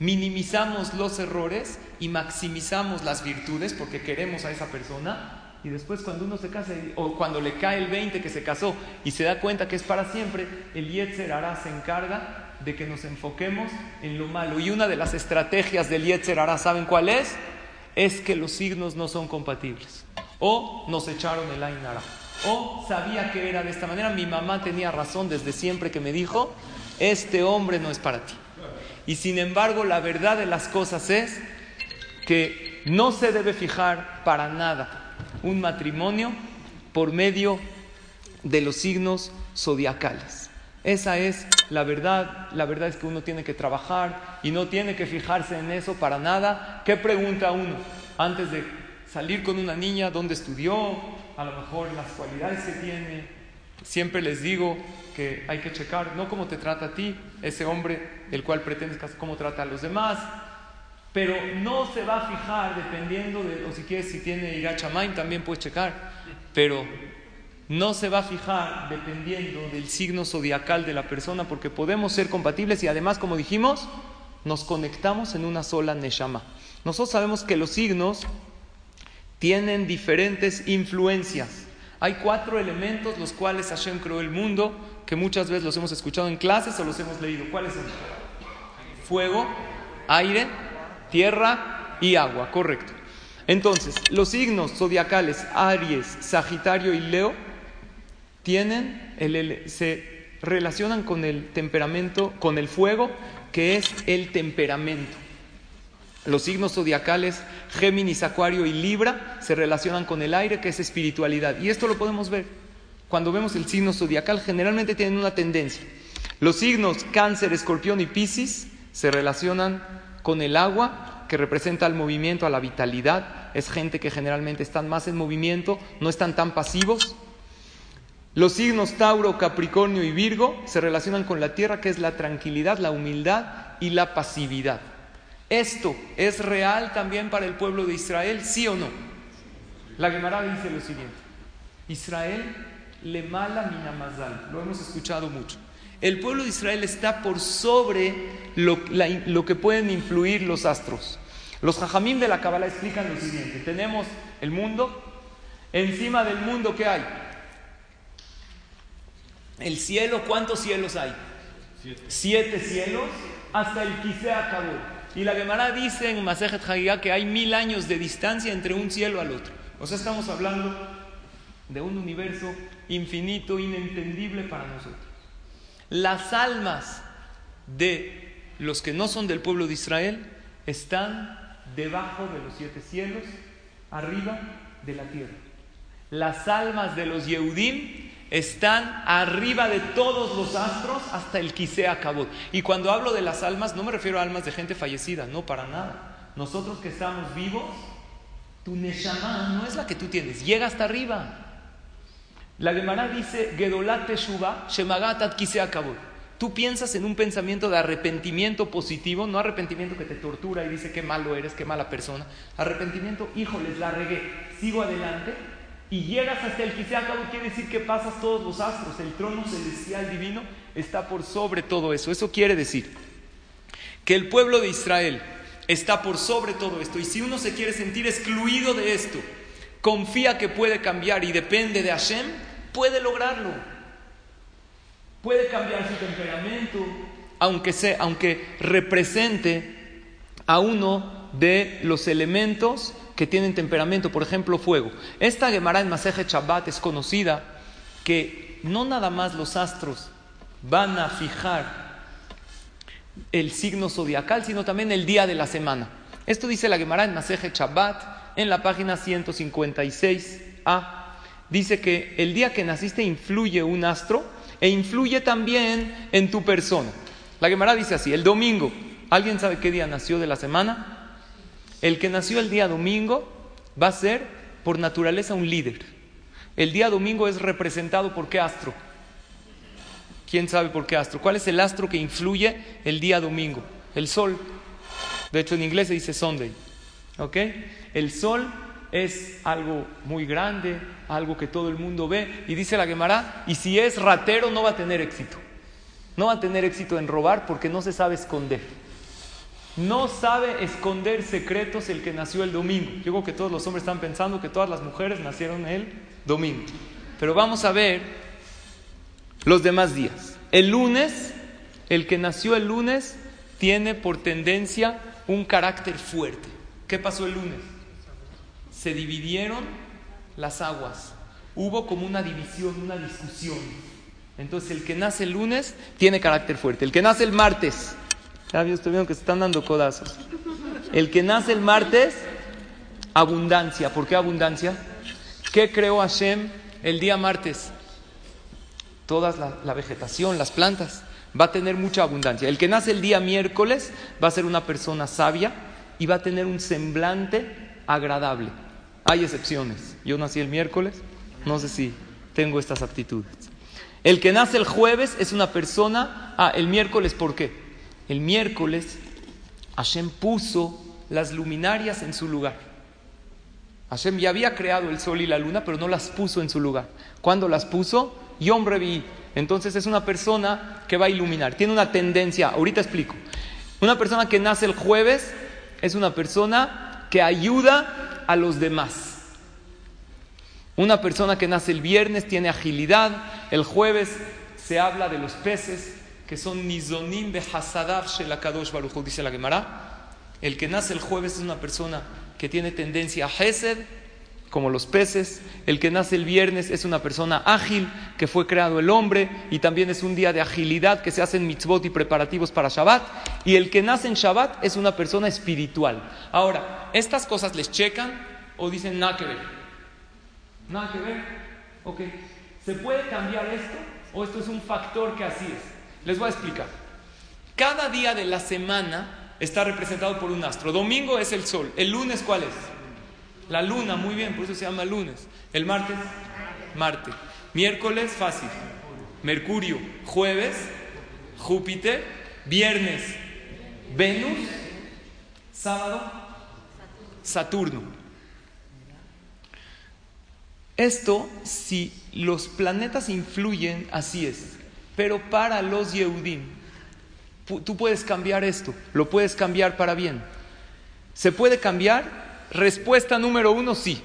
Minimizamos los errores y maximizamos las virtudes porque queremos a esa persona. Y después cuando uno se casa o cuando le cae el 20 que se casó y se da cuenta que es para siempre, el Yetzer hará se encarga de que nos enfoquemos en lo malo. Y una de las estrategias del Yetzer hará, ¿saben cuál es? Es que los signos no son compatibles. O nos echaron el Ainara. O sabía que era de esta manera. Mi mamá tenía razón desde siempre que me dijo, este hombre no es para ti. Y sin embargo, la verdad de las cosas es que no se debe fijar para nada un matrimonio por medio de los signos zodiacales. Esa es la verdad. La verdad es que uno tiene que trabajar y no tiene que fijarse en eso para nada. ¿Qué pregunta uno antes de salir con una niña? ¿Dónde estudió? A lo mejor las cualidades que tiene. Siempre les digo que hay que checar, no cómo te trata a ti, ese hombre el cual pretendes cómo trata a los demás, pero no se va a fijar dependiendo de, o si quieres, si tiene Irachamain también puedes checar, pero no se va a fijar dependiendo del signo zodiacal de la persona porque podemos ser compatibles y además, como dijimos, nos conectamos en una sola Neshama. Nosotros sabemos que los signos tienen diferentes influencias. Hay cuatro elementos los cuales Hashem creó el mundo, que muchas veces los hemos escuchado en clases o los hemos leído. ¿Cuáles son? Fuego, aire, tierra y agua, correcto. Entonces, los signos zodiacales Aries, Sagitario y Leo tienen se relacionan con el temperamento, con el fuego, que es el temperamento. Los signos zodiacales Géminis, Acuario y Libra se relacionan con el aire, que es espiritualidad. Y esto lo podemos ver. Cuando vemos el signo zodiacal, generalmente tienen una tendencia. Los signos Cáncer, Escorpión y Piscis se relacionan con el agua, que representa el movimiento, a la vitalidad. Es gente que generalmente están más en movimiento, no están tan pasivos. Los signos Tauro, Capricornio y Virgo se relacionan con la tierra, que es la tranquilidad, la humildad y la pasividad. ¿Esto es real también para el pueblo de Israel? ¿Sí o no? La Gemara dice lo siguiente: Israel le mala minamazal. Lo hemos escuchado mucho. El pueblo de Israel está por sobre lo, que pueden influir los astros. Los jajamín de la Kabbalah explican lo siguiente: tenemos el mundo, encima del mundo, ¿qué hay? El cielo, ¿cuántos cielos hay? Siete, cielos, hasta el Kiseh acabó. Y la Gemara dice en Masejet Hagigah que hay mil años de distancia entre un cielo al otro. O sea, estamos hablando de un universo infinito, inentendible para nosotros. Las almas de los que no son del pueblo de Israel están debajo de los siete cielos, arriba de la tierra. Las almas de los Yehudim están arriba de todos los astros hasta el Kisea acabó. Y cuando hablo de las almas, no me refiero a almas de gente fallecida, no para nada. Nosotros que estamos vivos, tu Neshama no es la que tú tienes, llega hasta arriba. La Gemara dice, Gedolat Teshuva, Shemagat Kisea Tú piensas en un pensamiento de arrepentimiento positivo, no arrepentimiento que te tortura y dice qué malo eres, qué mala persona. Arrepentimiento, híjoles, la regué, sigo adelante y llegas hasta el Kisea quiere decir que pasas todos los astros. El trono celestial divino está por sobre todo eso. Eso quiere decir que el pueblo de Israel está por sobre todo esto. Y si uno se quiere sentir excluido de esto, confía que puede cambiar y depende de Hashem, puede lograrlo. Puede cambiar su temperamento, aunque, sea, aunque represente a uno de los elementos que tienen temperamento, por ejemplo, fuego. Esta Gemara en Maseje Shabbat es conocida que no nada más los astros van a fijar el signo zodiacal, sino también el día de la semana. Esto dice la Gemara en Maseje Shabbat, en la página 156a. Dice que el día que naciste influye un astro e influye también en tu persona. La Gemara dice así, el domingo, ¿alguien sabe qué día nació de la semana? El que nació el día domingo va a ser por naturaleza un líder. El día domingo es representado por qué astro? ¿Quién sabe por qué astro? ¿Cuál es el astro que influye el día domingo? El sol. De hecho, en inglés se dice Sunday. ¿Ok? El sol es algo muy grande, algo que todo el mundo ve. Y dice la Gemara, y si es ratero no va a tener éxito. No va a tener éxito en robar porque no se sabe esconder. No sabe esconder secretos el que nació el domingo. Yo creo que todos los hombres están pensando que todas las mujeres nacieron el domingo. Pero vamos a ver los demás días. El lunes, el que nació el lunes, tiene por tendencia un carácter fuerte. ¿Qué pasó el lunes? Se dividieron las aguas. Hubo como una división, una discusión. Entonces el que nace el lunes tiene carácter fuerte. El que nace el martes, estoy viendo que se están dando codazos. El que nace el martes, abundancia. ¿Por qué abundancia? ¿Qué creó Hashem el día martes? Toda la, vegetación, las plantas. Va a tener mucha abundancia. El que nace el día miércoles va a ser una persona sabia y va a tener un semblante agradable. Hay excepciones. Yo nací el miércoles, no sé si tengo estas aptitudes. El que nace el jueves es una persona. Ah, el miércoles, ¿por qué? El miércoles Hashem puso las luminarias en su lugar. Hashem ya había creado el sol y la luna, pero no las puso en su lugar. ¿Cuándo las puso? Yom Revi. Entonces es una persona que va a iluminar. Tiene una tendencia, ahorita explico. Una persona que nace el jueves es una persona que ayuda a los demás. Una persona que nace el viernes tiene agilidad. El jueves se habla de los peces que son nizonim de hasadav shelakadosh baruch dice la Gemara. El que nace el jueves es una persona que tiene tendencia a Hesed, como los peces. El que nace el viernes es una persona ágil, que fue creado el hombre, y también es un día de agilidad que se hacen mitzvot y preparativos para Shabbat. Y el que nace en Shabbat es una persona espiritual. Ahora, ¿estas cosas les checan o dicen nada que ver? Nada que ver. Ok. ¿Se puede cambiar esto o esto es un factor que así es? Les voy a explicar. Cada día de la semana está representado por un astro. Domingo es el sol. ¿El lunes cuál es? La luna, muy bien, por eso se llama lunes. ¿El martes? Marte. Miércoles, fácil. Mercurio. Jueves, Júpiter. Viernes, Venus. Sábado, Saturno. Esto, si los planetas influyen, así es. Pero para los Yehudim, Tú puedes cambiar esto, lo puedes cambiar para bien. ¿Se puede cambiar? Respuesta número uno, sí.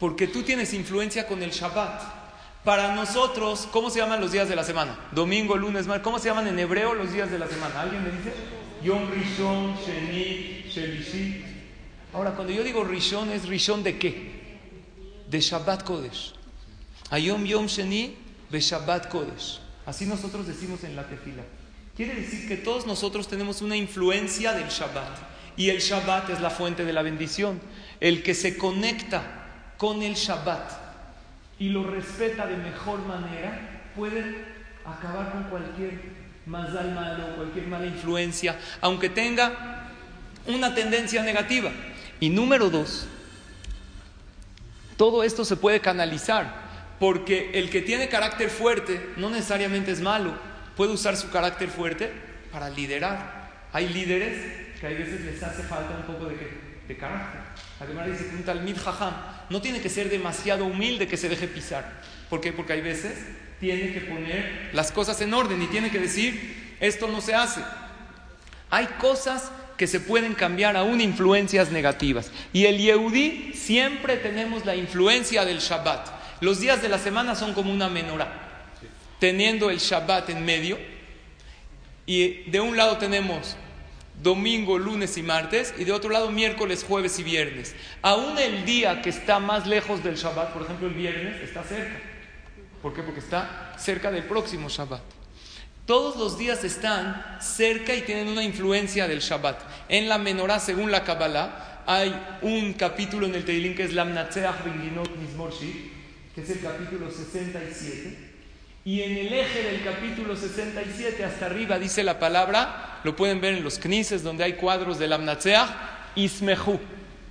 Porque tú tienes influencia con el Shabbat. Para nosotros, ¿cómo se llaman los días de la semana? Domingo, lunes, martes. ¿Cómo se llaman en hebreo los días de la semana? ¿Alguien me dice? Yom Rishon, Sheni, Shelishi. Ahora, cuando yo digo Rishon, ¿es Rishon de qué? De Shabbat Kodesh. Ayom Yom Sheni, de Shabbat Kodesh. Así nosotros decimos en la tefila. Quiere decir que todos nosotros tenemos una influencia del Shabbat. Y el Shabbat es la fuente de la bendición. El que se conecta con el Shabbat y lo respeta de mejor manera puede acabar con cualquier mazal malo, cualquier mala influencia, aunque tenga una tendencia negativa. Y número dos, todo esto se puede canalizar, porque el que tiene carácter fuerte no necesariamente es malo puede usar su carácter fuerte para liderar. Hay líderes que a veces les hace falta un poco de, carácter. Además dice que un talmid jajam no tiene que ser demasiado humilde que se deje pisar. ¿Por qué? Porque hay veces tiene que poner las cosas en orden y tiene que decir, esto no se hace. Hay cosas que se pueden cambiar aún influencias negativas. Y el Yehudi siempre tenemos la influencia del Shabbat. Los días de la semana son como una menorá teniendo el Shabbat en medio, y de un lado tenemos domingo, lunes y martes, y de otro lado miércoles, jueves y viernes. Aún el día que está más lejos del Shabbat, por ejemplo el viernes, está cerca. ¿Por qué? Porque está cerca del próximo Shabbat. Todos los días están cerca y tienen una influencia del Shabbat. En la menorá, según la Kabbalah, hay un capítulo en el Teilín que es Lamnatzeach Ringinot Mizmorshi, que es el capítulo 67. Y en el eje del capítulo 67 hasta arriba dice la palabra, lo pueden ver en los knises donde hay cuadros del Amnatseach, Ismehu.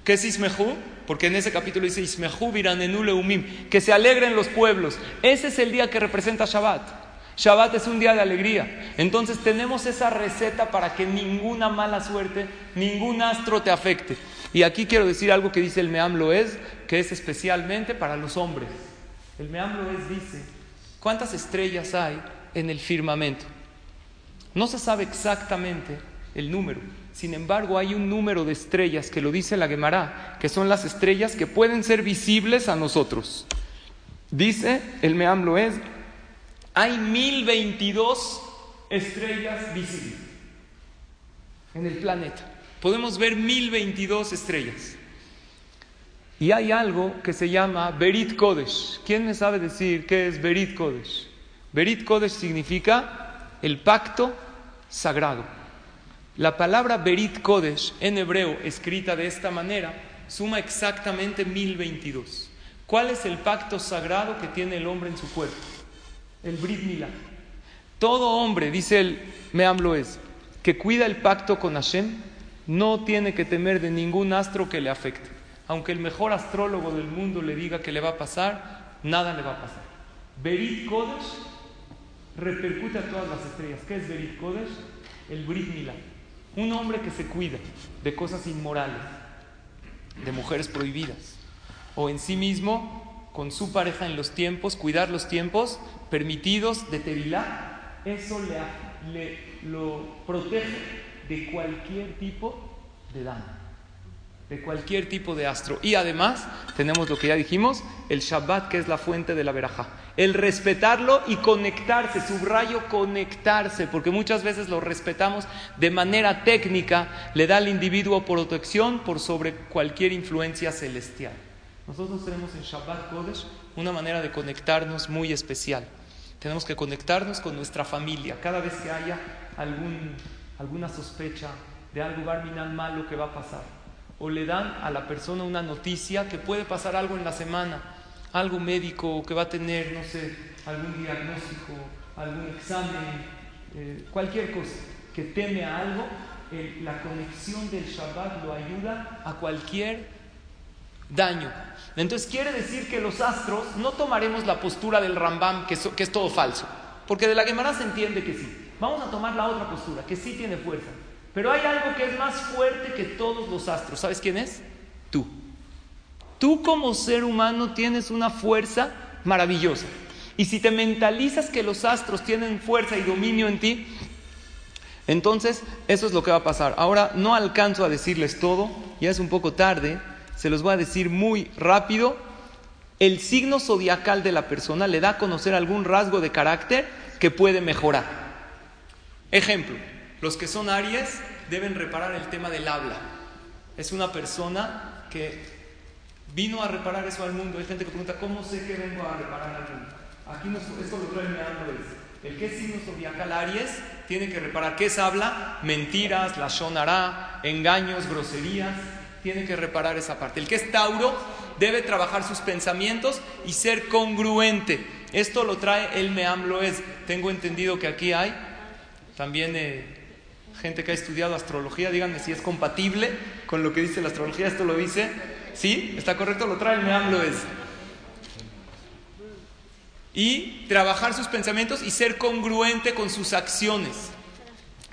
¿Qué es Ismehu? Porque en ese capítulo dice Ismehu viranenu leumim, que se alegren los pueblos. Ese es el día que representa Shabbat. Shabbat es un día de alegría. Entonces tenemos esa receta para que ninguna mala suerte, ningún astro te afecte. Y aquí quiero decir algo que dice el Meam Loez, que es especialmente para los hombres. El Meam Loez dice ¿Cuántas estrellas hay en el firmamento? No se sabe exactamente el número. Sin embargo, hay un número de estrellas que lo dice la Gemara, que son las estrellas que pueden ser visibles a nosotros. Dice el Meam Loez, hay 1022 estrellas visibles en el planeta. Podemos ver 1022 estrellas. Y hay algo que se llama Berit Kodesh. ¿Quién me sabe decir qué es Berit Kodesh? Berit Kodesh significa el pacto sagrado. La palabra Berit Kodesh en hebreo, escrita de esta manera, suma exactamente 1022. ¿Cuál es el pacto sagrado que tiene el hombre en su cuerpo? El Brit Milá. Todo hombre, dice el Meam Loez, que cuida el pacto con Hashem, no tiene que temer de ningún astro que le afecte aunque el mejor astrólogo del mundo le diga que le va a pasar, nada le va a pasar. Berit Kodesh repercute a todas las estrellas. ¿Qué es Berit Kodesh? El Brit Milá. Un hombre que se cuida de cosas inmorales, de mujeres prohibidas, o en sí mismo, con su pareja en los tiempos, cuidar los tiempos permitidos de Tevilá, eso le, lo protege de cualquier tipo de daño de cualquier tipo de astro. Y además tenemos lo que ya dijimos, el Shabbat que es la fuente de la verajá. El respetarlo y conectarse, subrayo conectarse, porque muchas veces lo respetamos de manera técnica, le da al individuo protección por sobre cualquier influencia celestial. Nosotros tenemos en Shabbat Kodesh una manera de conectarnos muy especial. Tenemos que conectarnos con nuestra familia. Cada vez que haya algún, alguna sospecha de algo barminal malo que va a pasar, o le dan a la persona una noticia que puede pasar algo en la semana, algo médico, que va a tener, no sé, algún diagnóstico, algún examen, eh, cualquier cosa, que teme a algo, la conexión del Shabbat lo ayuda a cualquier daño. Entonces quiere decir que los astros no tomaremos la postura del Rambam, que, es todo falso, porque de la Gemara se entiende que sí. Vamos a tomar la otra postura, que sí tiene fuerza. Pero hay algo que es más fuerte que todos los astros. ¿Sabes quién es? Tú. Tú como ser humano tienes una fuerza maravillosa. Y si te mentalizas que los astros tienen fuerza y dominio en ti, entonces eso es lo que va a pasar. Ahora no alcanzo a decirles todo, ya es un poco tarde, se los voy a decir muy rápido. El signo zodiacal de la persona le da a conocer algún rasgo de carácter que puede mejorar. Ejemplo, los que son Aries deben reparar el tema del habla. Es una persona que vino a reparar eso al mundo. Hay gente que pregunta, ¿cómo sé que vengo a reparar al mundo? Aquí esto lo trae es, el que es signo zodiacal Aries tiene que reparar. ¿Qué es habla? Mentiras, la shonará, engaños, groserías. Tiene que reparar esa parte. El que es Tauro debe trabajar sus pensamientos y ser congruente. Esto lo trae el Meam Loez. Tengo entendido que aquí hay también eh, gente que ha estudiado astrología, díganme si es compatible con lo que dice la astrología. ¿Esto lo dice? ¿Sí? ¿Está correcto? Lo trae el Meamlo es. Y trabajar sus pensamientos y ser congruente con sus acciones.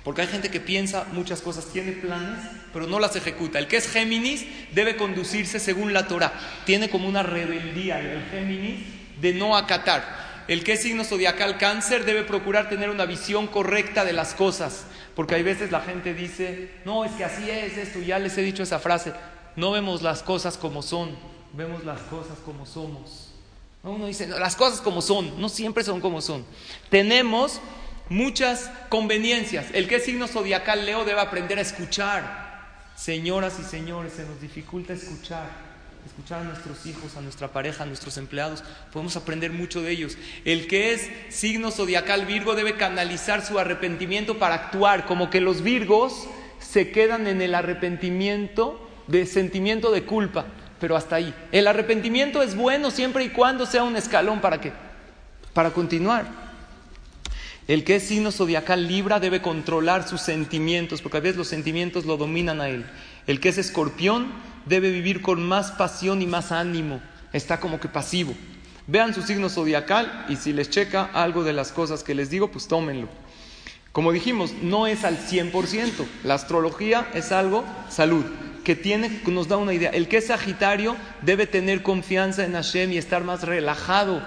Porque hay gente que piensa muchas cosas, tiene planes, pero no las ejecuta. El que es Géminis debe conducirse según la Torah. Tiene como una rebeldía el Géminis de no acatar. El que es signo zodiacal cáncer debe procurar tener una visión correcta de las cosas. Porque hay veces la gente dice, no, es que así es esto, ya les he dicho esa frase, no vemos las cosas como son, vemos las cosas como somos. Uno dice, las cosas como son, no siempre son como son. Tenemos muchas conveniencias. El que es signo zodiacal Leo debe aprender a escuchar. Señoras y señores, se nos dificulta escuchar. Escuchar a nuestros hijos, a nuestra pareja, a nuestros empleados. Podemos aprender mucho de ellos. El que es signo zodiacal Virgo debe canalizar su arrepentimiento para actuar, como que los Virgos se quedan en el arrepentimiento de sentimiento de culpa, pero hasta ahí. El arrepentimiento es bueno siempre y cuando sea un escalón para qué? Para continuar. El que es signo zodiacal Libra debe controlar sus sentimientos, porque a veces los sentimientos lo dominan a él. El que es escorpión debe vivir con más pasión y más ánimo. Está como que pasivo. Vean su signo zodiacal y si les checa algo de las cosas que les digo, pues tómenlo. Como dijimos, no es al 100%. La astrología es algo, salud, que tiene, nos da una idea. El que es Sagitario debe tener confianza en Hashem y estar más relajado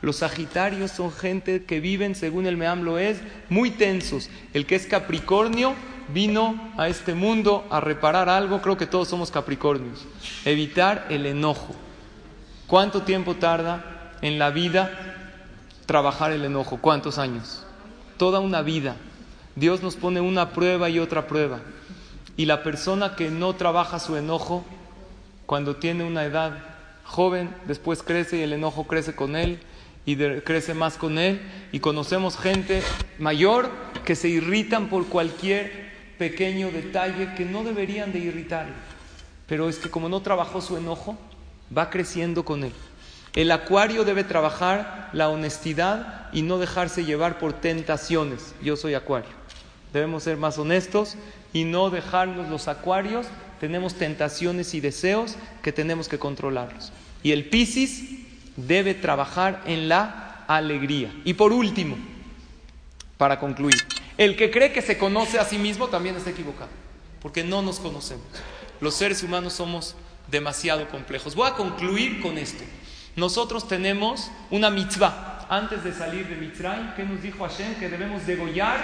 los Sagitarios son gente que viven, según el Meamlo es, muy tensos. El que es Capricornio vino a este mundo a reparar algo, creo que todos somos Capricornios. Evitar el enojo. ¿Cuánto tiempo tarda en la vida trabajar el enojo? ¿Cuántos años? Toda una vida. Dios nos pone una prueba y otra prueba. Y la persona que no trabaja su enojo, cuando tiene una edad joven, después crece y el enojo crece con él y crece más con él. Y conocemos gente mayor que se irritan por cualquier pequeño detalle que no deberían de irritarle. Pero es que como no trabajó su enojo, va creciendo con él. El acuario debe trabajar la honestidad y no dejarse llevar por tentaciones. Yo soy acuario. Debemos ser más honestos y no dejarnos los acuarios. Tenemos tentaciones y deseos que tenemos que controlarlos. Y el Piscis debe trabajar en la alegría. Y por último, para concluir, el que cree que se conoce a sí mismo también está equivocado, porque no nos conocemos. Los seres humanos somos demasiado complejos. Voy a concluir con esto. Nosotros tenemos una mitzvah. Antes de salir de Mitzray, ¿qué nos dijo Hashem? Que debemos degollar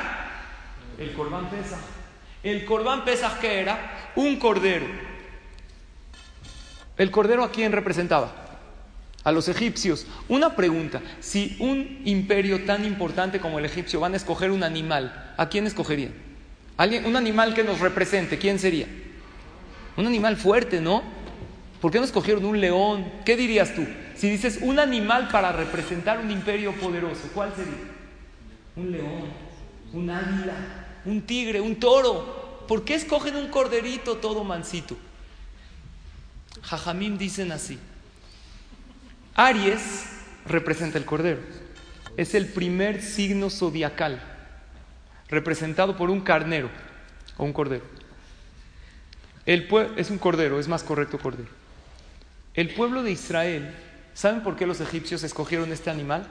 el Corban Pesach. El Corban Pesach, ¿qué era? Un cordero. ¿El cordero a quién representaba? a los egipcios. Una pregunta, si un imperio tan importante como el egipcio van a escoger un animal, ¿a quién escogerían? ¿Alguien, un animal que nos represente, ¿quién sería? Un animal fuerte, ¿no? ¿Por qué no escogieron un león? ¿Qué dirías tú? Si dices un animal para representar un imperio poderoso, ¿cuál sería? Un león, un águila, un tigre, un toro. ¿Por qué escogen un corderito todo mansito? Jajamim dicen así. Aries representa el cordero. Es el primer signo zodiacal representado por un carnero o un cordero. El es un cordero, es más correcto cordero. El pueblo de Israel, ¿saben por qué los egipcios escogieron este animal?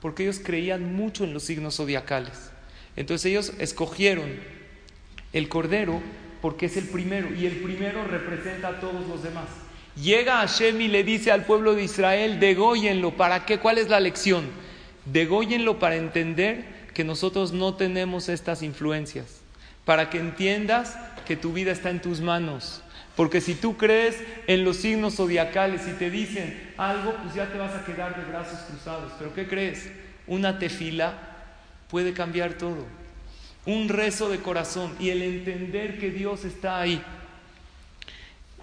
Porque ellos creían mucho en los signos zodiacales. Entonces ellos escogieron el cordero porque es el primero y el primero representa a todos los demás. Llega Hashem y le dice al pueblo de Israel, degóyenlo, ¿para qué? ¿Cuál es la lección? Degóyenlo para entender que nosotros no tenemos estas influencias, para que entiendas que tu vida está en tus manos. Porque si tú crees en los signos zodiacales y te dicen algo, pues ya te vas a quedar de brazos cruzados. Pero ¿qué crees? Una tefila puede cambiar todo. Un rezo de corazón y el entender que Dios está ahí.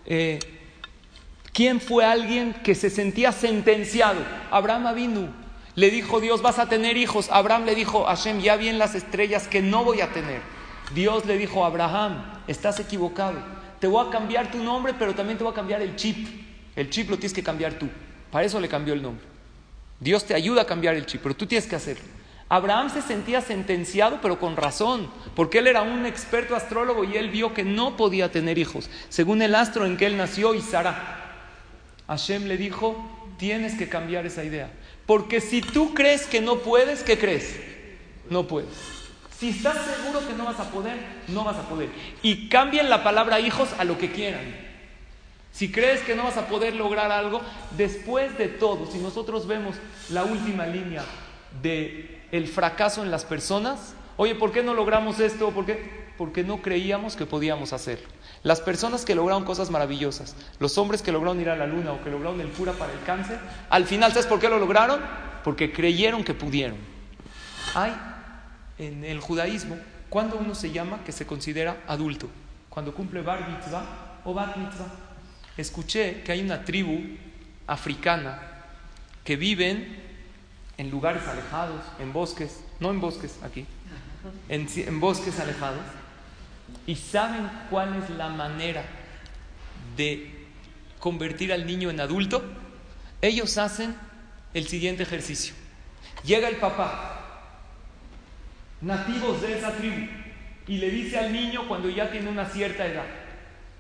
Eh, ¿Quién fue alguien que se sentía sentenciado? Abraham Avinu. Le dijo Dios, vas a tener hijos. Abraham le dijo, Hashem, ya vi en las estrellas que no voy a tener. Dios le dijo, Abraham, estás equivocado. Te voy a cambiar tu nombre, pero también te voy a cambiar el chip. El chip lo tienes que cambiar tú. Para eso le cambió el nombre. Dios te ayuda a cambiar el chip, pero tú tienes que hacerlo. Abraham se sentía sentenciado, pero con razón, porque él era un experto astrólogo y él vio que no podía tener hijos, según el astro en que él nació y Sara. Hashem le dijo, tienes que cambiar esa idea. Porque si tú crees que no puedes, ¿qué crees? No puedes. Si estás seguro que no vas a poder, no vas a poder. Y cambien la palabra hijos a lo que quieran. Si crees que no vas a poder lograr algo, después de todo, si nosotros vemos la última línea de el fracaso en las personas, oye, ¿por qué no logramos esto? ¿Por qué? Porque no creíamos que podíamos hacerlo. Las personas que lograron cosas maravillosas, los hombres que lograron ir a la luna o que lograron el cura para el cáncer, al final, ¿sabes por qué lo lograron? Porque creyeron que pudieron. Hay en el judaísmo, cuando uno se llama que se considera adulto, cuando cumple bar mitzvah o bat mitzvah. escuché que hay una tribu africana que viven en lugares alejados, en bosques, no en bosques aquí, en, en bosques alejados, y saben cuál es la manera de convertir al niño en adulto, ellos hacen el siguiente ejercicio. Llega el papá, nativos de esa tribu, y le dice al niño cuando ya tiene una cierta edad,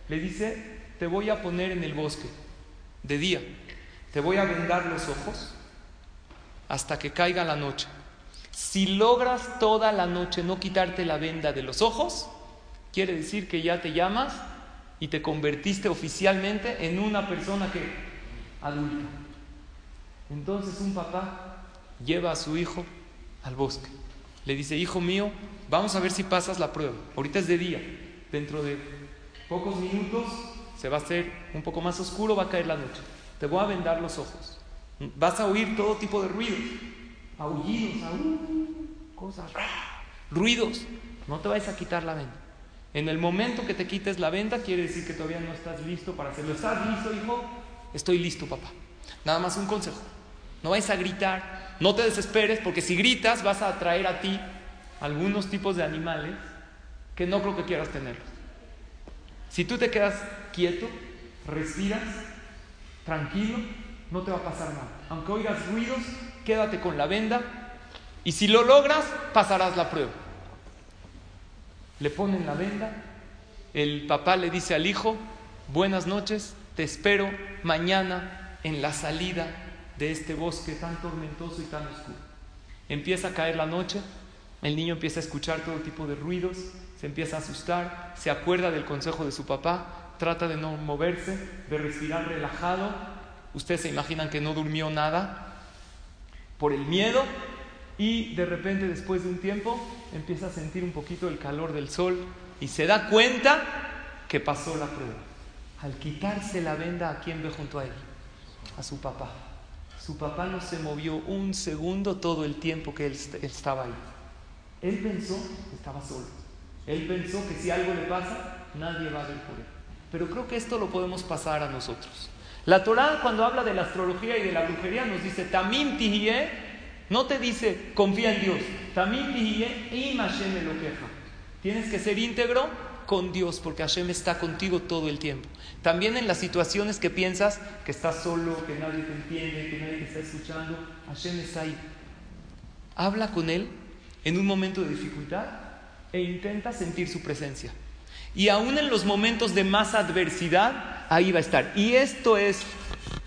le dice, te voy a poner en el bosque de día, te voy a vendar los ojos hasta que caiga la noche. Si logras toda la noche no quitarte la venda de los ojos, quiere decir que ya te llamas y te convertiste oficialmente en una persona que adulta. Entonces un papá lleva a su hijo al bosque. Le dice, hijo mío, vamos a ver si pasas la prueba. Ahorita es de día. Dentro de pocos minutos se va a hacer un poco más oscuro, va a caer la noche. Te voy a vendar los ojos. Vas a oír todo tipo de ruidos. Aullidos, cosas ruidos. No te vayas a quitar la venda. En el momento que te quites la venda, quiere decir que todavía no estás listo para hacerlo. ¿Estás listo, hijo? Estoy listo, papá. Nada más un consejo. No vayas a gritar, no te desesperes, porque si gritas vas a atraer a ti algunos tipos de animales que no creo que quieras tenerlos. Si tú te quedas quieto, respiras, tranquilo, no te va a pasar nada. Aunque oigas ruidos, quédate con la venda y si lo logras, pasarás la prueba le ponen la venda, el papá le dice al hijo, buenas noches, te espero mañana en la salida de este bosque tan tormentoso y tan oscuro. Empieza a caer la noche, el niño empieza a escuchar todo tipo de ruidos, se empieza a asustar, se acuerda del consejo de su papá, trata de no moverse, de respirar relajado. Ustedes se imaginan que no durmió nada por el miedo y de repente después de un tiempo empieza a sentir un poquito el calor del sol y se da cuenta que pasó la prueba. Al quitarse la venda, ¿a quién ve junto a él? A su papá. Su papá no se movió un segundo todo el tiempo que él estaba ahí. Él pensó que estaba solo. Él pensó que si algo le pasa, nadie va a ver por él. Pero creo que esto lo podemos pasar a nosotros. La Torah cuando habla de la astrología y de la brujería nos dice, Tamim no te dice, confía en Dios. También Tienes que ser íntegro con Dios, porque Hashem está contigo todo el tiempo. También en las situaciones que piensas que estás solo, que nadie te entiende, que nadie te está escuchando, Hashem está ahí. Habla con Él en un momento de dificultad e intenta sentir su presencia. Y aún en los momentos de más adversidad, ahí va a estar. Y esto es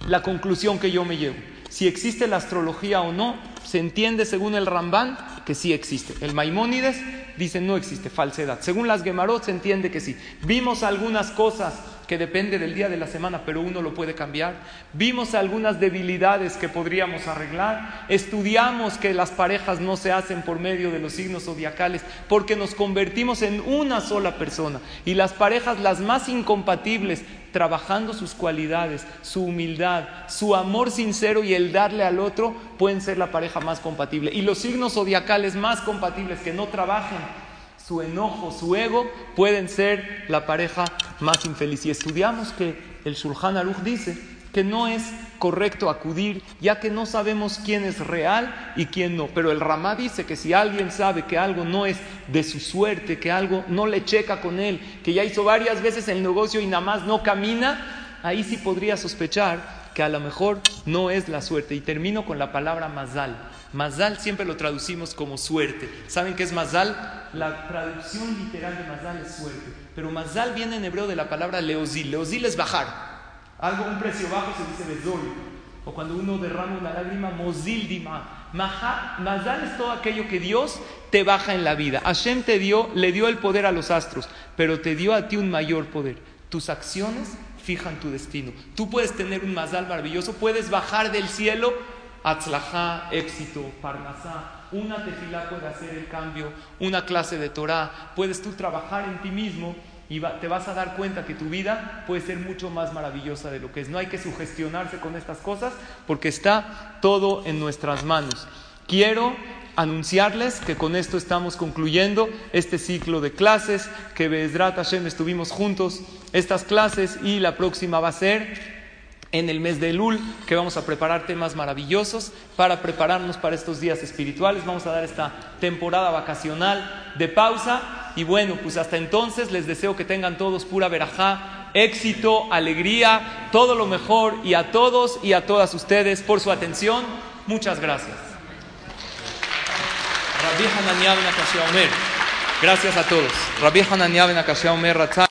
la conclusión que yo me llevo. Si existe la astrología o no, se entiende según el Rambán que sí existe. El Maimónides dice no existe, falsedad. Según las Gemarot se entiende que sí. Vimos algunas cosas que depende del día de la semana, pero uno lo puede cambiar. Vimos algunas debilidades que podríamos arreglar. Estudiamos que las parejas no se hacen por medio de los signos zodiacales, porque nos convertimos en una sola persona. Y las parejas, las más incompatibles, trabajando sus cualidades, su humildad, su amor sincero y el darle al otro, pueden ser la pareja más compatible. Y los signos zodiacales más compatibles que no trabajen su enojo, su ego, pueden ser la pareja más infeliz. Y estudiamos que el Shulchan Aruch dice que no es correcto acudir, ya que no sabemos quién es real y quién no. Pero el Ramá dice que si alguien sabe que algo no es de su suerte, que algo no le checa con él, que ya hizo varias veces el negocio y nada más no camina, ahí sí podría sospechar que a lo mejor no es la suerte. Y termino con la palabra mazal. Mazal siempre lo traducimos como suerte. ¿Saben qué es mazal? La traducción literal de mazal es suerte. Pero mazal viene en hebreo de la palabra leozil. Leozil es bajar. Algo, un precio bajo se dice bezol. O cuando uno derrama una lágrima, mozil dima. Mazal es todo aquello que Dios te baja en la vida. Hashem te dio, le dio el poder a los astros, pero te dio a ti un mayor poder. Tus acciones fijan tu destino. Tú puedes tener un mazal maravilloso, puedes bajar del cielo Atzlajá, éxito, parnasá. Una tefilá puede hacer el cambio, una clase de Torah. Puedes tú trabajar en ti mismo y te vas a dar cuenta que tu vida puede ser mucho más maravillosa de lo que es. No hay que sugestionarse con estas cosas porque está todo en nuestras manos. Quiero anunciarles que con esto estamos concluyendo este ciclo de clases, que Bezrat Hashem estuvimos juntos estas clases y la próxima va a ser en el mes de Elul, que vamos a preparar temas maravillosos para prepararnos para estos días espirituales. Vamos a dar esta temporada vacacional de pausa. Y bueno, pues hasta entonces les deseo que tengan todos pura verajá, éxito, alegría, todo lo mejor y a todos y a todas ustedes por su atención. Muchas gracias. Gracias a todos.